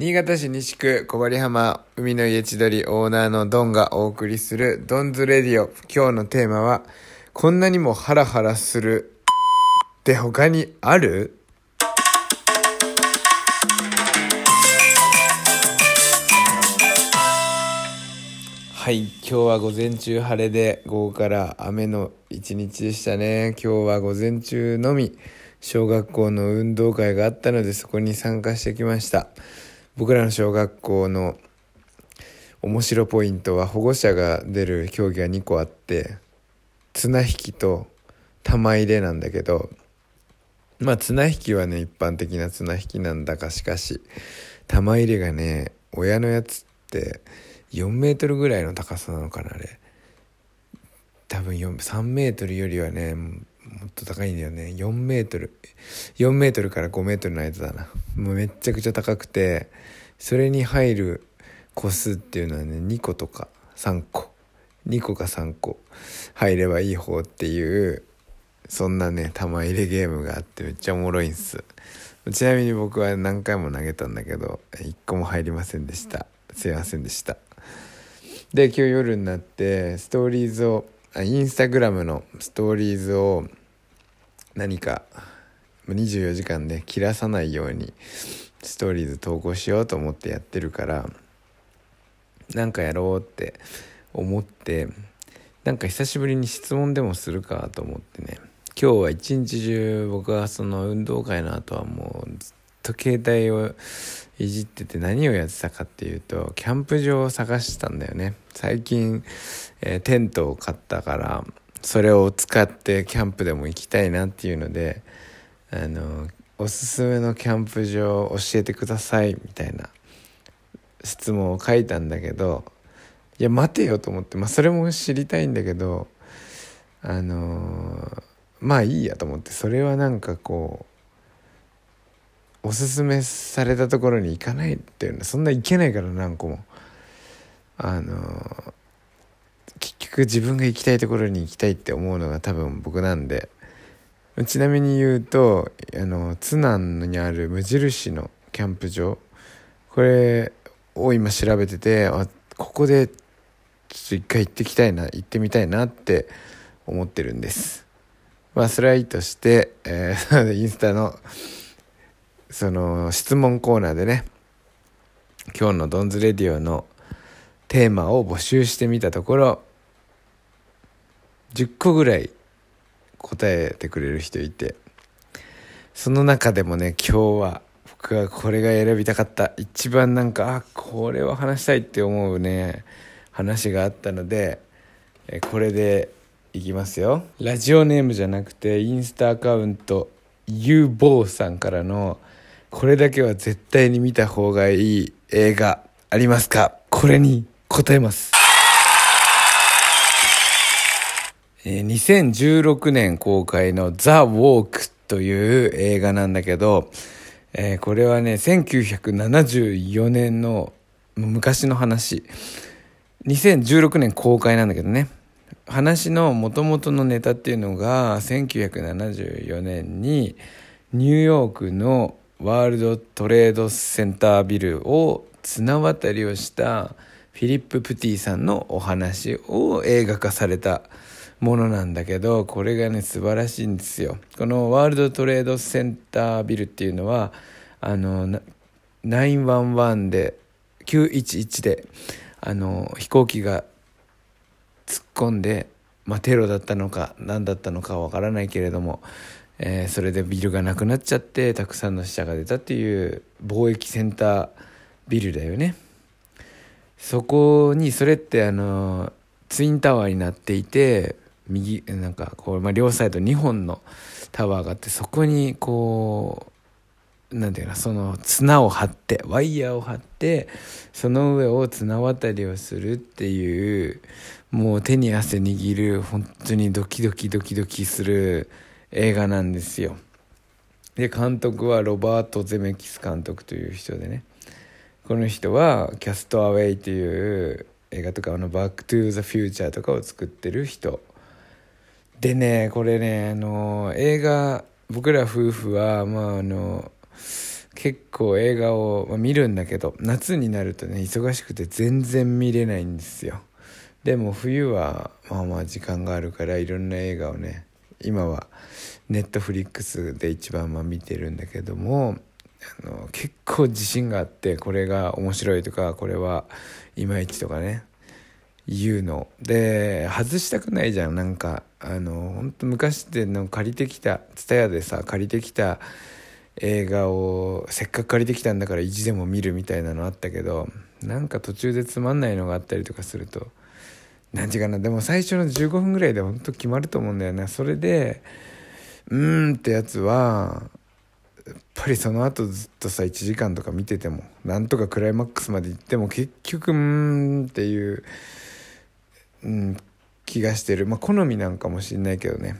新潟市西区小針浜海の家千鳥オーナーのドンがお送りするドンズレディオ。今日のテーマは、こんなにもハラハラするって他にある？はい、今日は午前中晴れで午後から雨の一日でしたね。今日は午前中のみ小学校の運動会があったのでそこに参加してきました。僕らの小学校の面白ポイントは保護者が出る競技が2個あって綱引きと玉入れなんだけどまあ綱引きはね一般的な綱引きなんだかしかし玉入れがね親のやつって4メートルぐらいの高さなのかなあれ。多分3メートルよりはねもっと高いんだよね。4メートル。4メートルから5メートルの間だな。もうめっちゃくちゃ高くてそれに入る個数っていうのはね2個とか3個。2個か3個。入ればいい方っていうそんなね玉入れゲームがあってめっちゃおもろいんす。ちなみに僕は何回も投げたんだけど1個も入りませんでした。すいませんでした。で今日夜になってストーリーズをインスタグラムのストーリーズを何か24時間で切らさないようにストーリーズ投稿しようと思ってやってるからなんかやろうって思ってなんか久しぶりに質問でもするかと思ってね。今日は一日中僕はその運動会の後はもうずっと携帯をいじってて何をやってたかっていうとキャンプ場を探してたんだよね。最近、えー、テントを買ったからそれを使ってキャンプでも行きたいなっていうのであのおすすめのキャンプ場を教えてくださいみたいな質問を書いたんだけどいや待てよと思ってまあそれも知りたいんだけどあの、まあいいやと思ってそれはなんかこうおすすめされたところに行かないっていうのそんな行けないから何個も。あの、局自分が行きたいところに行きたいって思うのが多分僕なんで。ちなみに言うとあの津南にある無印のキャンプ場。これを今調べててあここでちょっと一回行ってきたいな行ってみたいなって思ってるんです。まあそれはいいとして、えー、インスタのその質問コーナーでね今日のドンズレディオのテーマを募集してみたところ10個ぐらい答えてくれる人いてその中でもね今日は僕はこれが選びたかった一番なんかあこれは話したいって思うね話があったのでこれでいきますよ。ラジオネームじゃなくてインスタアカウントゆうぼうさんからのこれだけは絶対に見た方がいい映画ありますか？これに答えます。えー、2016年公開のザ・ウォークという映画なんだけど、えー、これはね、1974年の昔の話。2016年公開なんだけどね。話の元々のネタっていうのが、1974年にニューヨークのワールドトレードセンタービルを綱渡りをしたフィリップ・プティさんのお話を映画化されたものなんだけどこれがね素晴らしいんですよ。このワールドトレードセンタービルっていうのはあの911で911であの飛行機が突っ込んで、まあ、テロだったのか何だったのかわからないけれども、えー、それでビルがなくなっちゃってたくさんの死者が出たっていう貿易センタービルだよね。そこにそれってあのツインタワーになっていて右なんかこう、まあ、両サイド2本のタワーがあってそこにこうなんていうかその綱を張ってワイヤーを張ってその上を綱渡りをするっていうもう手に汗握る本当にドキドキドキドキする映画なんですよ。で監督はロバート・ゼメキス監督という人でね。この人は「キャスト・アウェイ」という映画とかあの「バック・トゥ・ザ・フューチャー」とかを作ってる人。でねこれねあの映画僕ら夫婦はまああの結構映画を見るんだけど夏になるとね忙しくて全然見れないんですよ。でも冬はまあまあ時間があるからいろんな映画をね今はネットフリックスで一番まあ見てるんだけどもあの結構自信があってこれが面白いとかこれはいまいちとかね。言うの。で外したくないじゃん。なんかあの本当昔っての借りてきた TSUTAYA でさ借りてきた映画をせっかく借りてきたんだから意地でも見るみたいなのあったけどなんか途中でつまんないのがあったりとかすると何時かな。でも最初の15分ぐらいで本当決まると思うんだよね。それでうーんってやつはやっぱりその後ずっとさ1時間とか見ててもなんとかクライマックスまで行っても結局うーんっていう、うん、気がしてる。まあ好みなんかもしんないけどね。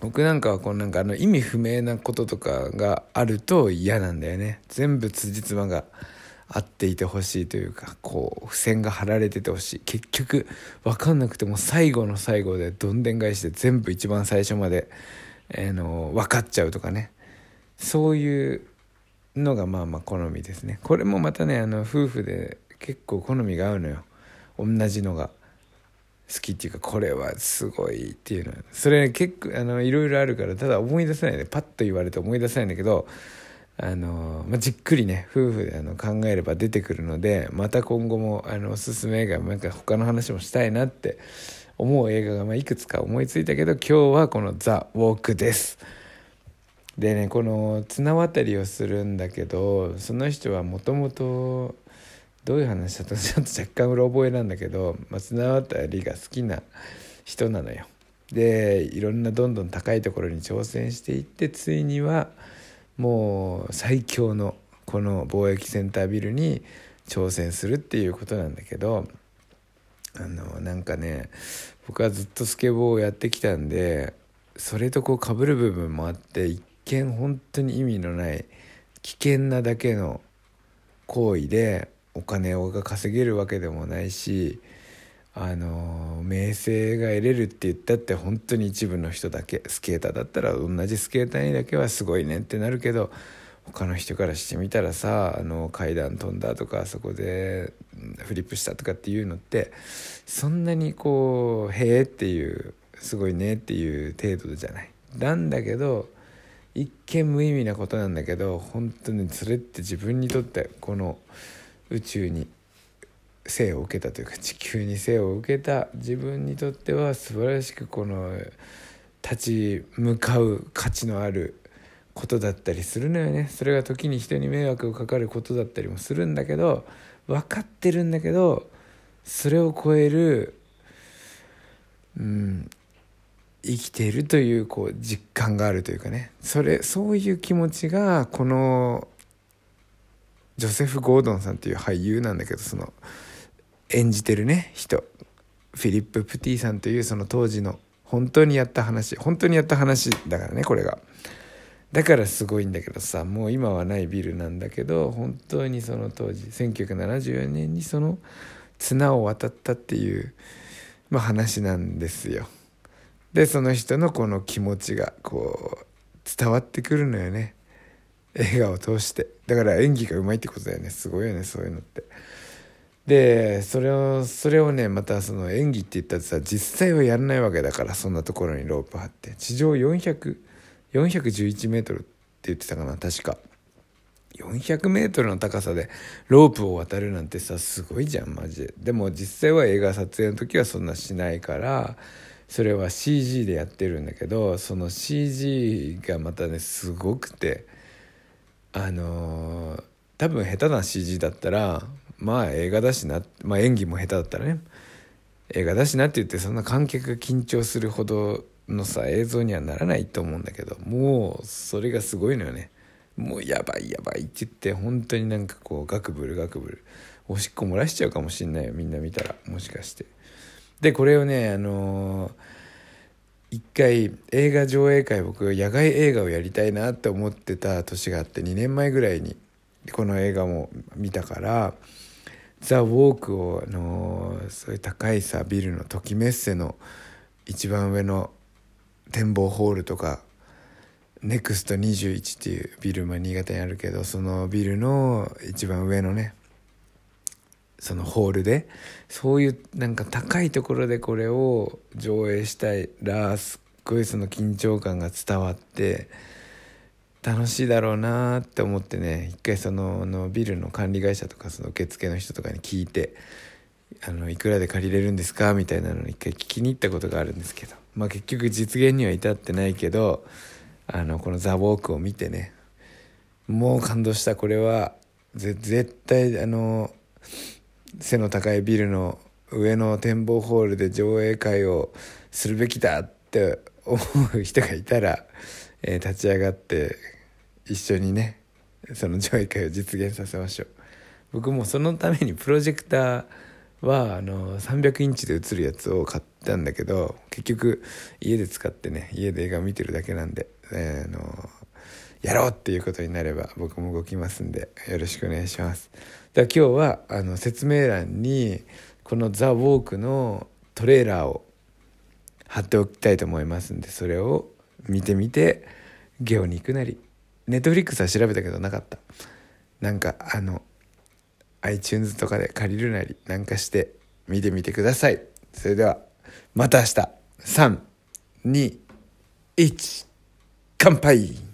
僕なんかはこうなんかあの意味不明なこととかがあると嫌なんだよね。全部辻褄が合っていてほしいというかこう付箋が貼られててほしい。結局分かんなくても最後の最後でどんでん返しで全部一番最初まで、えー、の分かっちゃうとかね。そういうのがまあまあ好みですね。これもまたねあの夫婦で結構好みが合うのよ。同じのが。好きっていうかこれはすごいっていうのそれ、結構あのいろいろあるからただ思い出せないねパッと言われて思い出せないんだけどあの、まあ、じっくりね夫婦であの考えれば出てくるのでまた今後もあのおすすめ映画なんか他の話もしたいなって思う映画がまあいくつか思いついたけど今日はこの「ザ・ウォーク」です。でねこの綱渡りをするんだけどその人はもともとどういう話だったちょっと若干うろ覚えなんだけど、まあ、綱渡りが好きな人なのよ。でいろんなどんどん高いところに挑戦していってついにはもう最強のこの貿易センタービルに挑戦するっていうことなんだけどあのなんかね僕はずっとスケボーをやってきたんでそれとこうかぶる部分もあって一見本当に意味のない危険なだけの行為でお金を稼げるわけでもないしあの名声が得れるって言ったって本当に一部の人だけスケーターだったら同じスケーターにだけはすごいねってなるけど他の人からしてみたらさあの階段飛んだとかそこでフリップしたとかっていうのってそんなにこう「へえ」っていうすごいねっていう程度じゃない。なんだけど一見無意味なことなんだけど本当にそれって自分にとってこの宇宙に生を受けたというか地球に生を受けた自分にとっては素晴らしくこの立ち向かう価値のあることだったりするのよね。それが時に人に迷惑をかかることだったりもするんだけど分かってるんだけどそれを超えるうん生きているというこう実感があるというかね。それそういう気持ちがこのジョセフ・ゴードンさんっていう俳優なんだけどその演じてるね人。フィリップ・プティさんというその当時の本当にやった話本当にやった話だからねこれが。だからすごいんだけどさもう今はないビルなんだけど本当にその当時1974年にその綱を渡ったっていう、まあ、話なんですよ。でその人のこの気持ちがこう伝わってくるのよね。映画を通して。だから演技がうまいってことだよね。すごいよねそういうのって。でそれをそれをねまたその演技って言ったらさ実際はやらないわけだからそんなところにロープ張って。地上400411メートルって言ってたかな確か。400メートルの高さでロープを渡るなんてさすごいじゃんマジで。でも実際は映画撮影の時はそんなしないからそれは CG でやってるんだけどその CG がまたねすごくて。あのー、多分下手な CG だったらまあ映画だしな、まあ、演技も下手だったらね映画だしなって言ってそんな観客が緊張するほどのさ映像にはならないと思うんだけどもうそれがすごいのよね。もうやばいやばいって言って本当になんかこうガクブルガクブルおしっこ漏らしちゃうかもしんないよみんな見たらもしかして。でこれをねあのー、一回映画上映会僕野外映画をやりたいなって思ってた年があって2年前ぐらいにこの映画も見たからザ・ウォークをあのそういう高いさビルのときメッセの一番上の展望ホールとかネクスト21っていうビル、まあ、新潟にあるけどそのビルの一番上のねそのホールでそういうなんか高いところでこれを上映したいらすっごいその緊張感が伝わって楽しいだろうなって思ってね一回そののビルの管理会社とかその受付の人とかに聞いてあのいくらで借りれるんですか？みたいなのに一回聞きに行ったことがあるんですけどまあ結局実現には至ってないけどあのこの「ザ・ウォークを見てねもう感動した。これは絶対あの背の高いビルの上の展望ホールで上映会をするべきだって思う人がいたら、えー、立ち上がって一緒にねその上映会を実現させましょう。僕もそのためにプロジェクターはあの300インチで映るやつを買ったんだけど結局家で使ってね家で映画見てるだけなんで、えー、あのやろうっていうことになれば僕も動きますんでよろしくお願いします。だ今日はあの説明欄にこの「ザ・ウォークのトレーラーを貼っておきたいと思いますんでそれを見てみてゲオに行くなりネットフリックスは調べたけどなかった。なんかあの iTunes とかで借りるなりなんかして見てみてください。それではまた明日。321乾杯。